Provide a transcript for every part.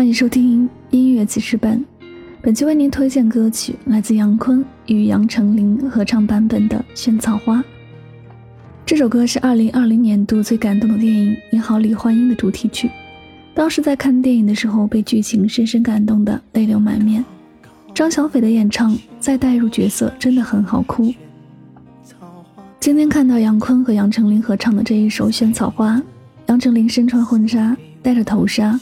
欢迎收听音乐记事本，本期为您推荐歌曲来自杨坤与杨丞琳合唱版本的《萱草花》。这首歌是2020年度最感动的电影《你好，李焕英》的主题曲。当时在看电影的时候，被剧情深深感动的泪流满面。张小斐的演唱再带入角色，真的很好哭。今天看到杨坤和杨丞琳合唱的这一首《萱草花》，杨丞琳身穿婚纱，戴着头纱，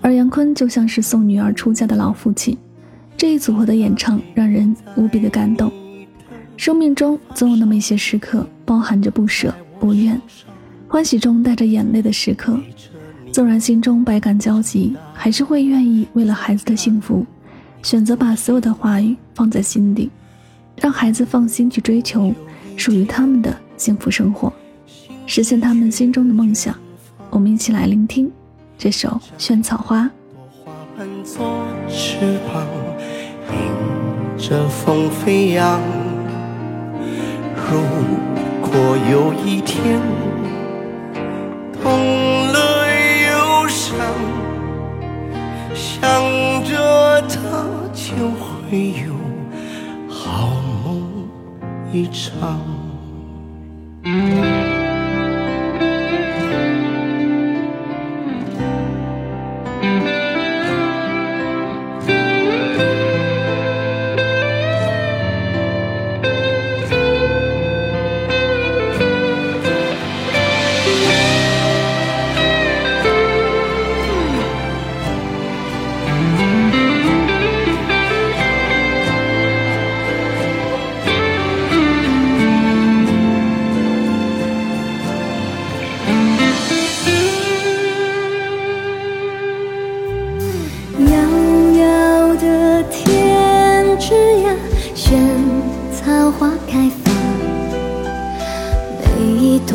而杨坤就像是送女儿出嫁的老父亲。这一组合的演唱让人无比的感动。生命中总有那么一些时刻。包含着不舍、不愿，欢喜中带着眼泪的时刻。纵然心中百感交集，还是会愿意为了孩子的幸福，选择把所有的话语放在心底，让孩子放心去追求属于他们的幸福生活，实现他们心中的梦想。我们一起来聆听这首《萱草花》。如果有一天痛了忧伤，想着他就会有好梦一场。嗯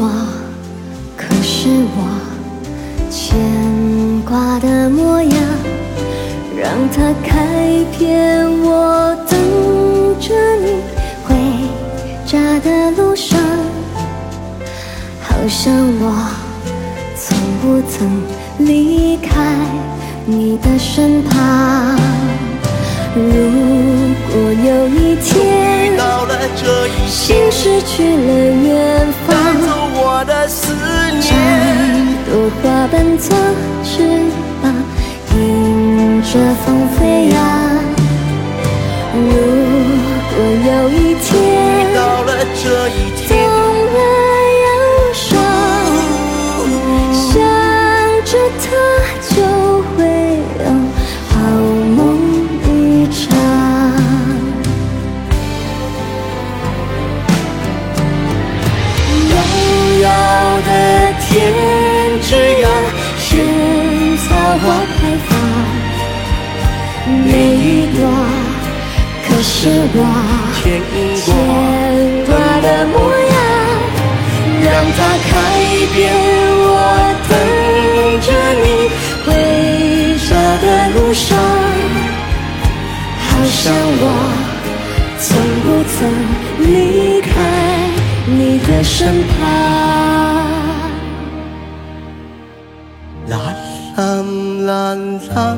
多，可是我牵挂的模样，让它开遍我等着你回家的路上，好像我从不曾离开你的身旁。如果有一天，心失去了远的思念。摘朵花瓣做翅膀迎着风花开放，每一朵，可是我牵挂的模样，让它开遍我等着你回家的路上，好像我从不曾离开你的身旁。啦啦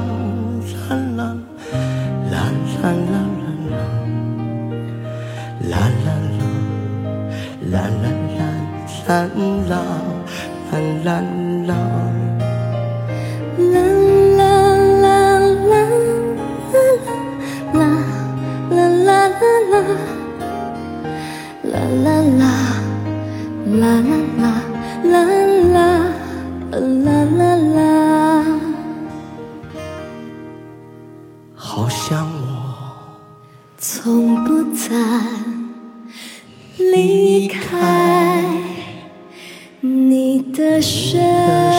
啦啦啦啦啦啦。啦啦啦，啦啦啦，啦啦啦啦啦，啦啦啦啦啦啦啦啦啦啦，啦啦啦，啦啦啦，啦啦啦啦啦，好像我从不曾。离开你的身。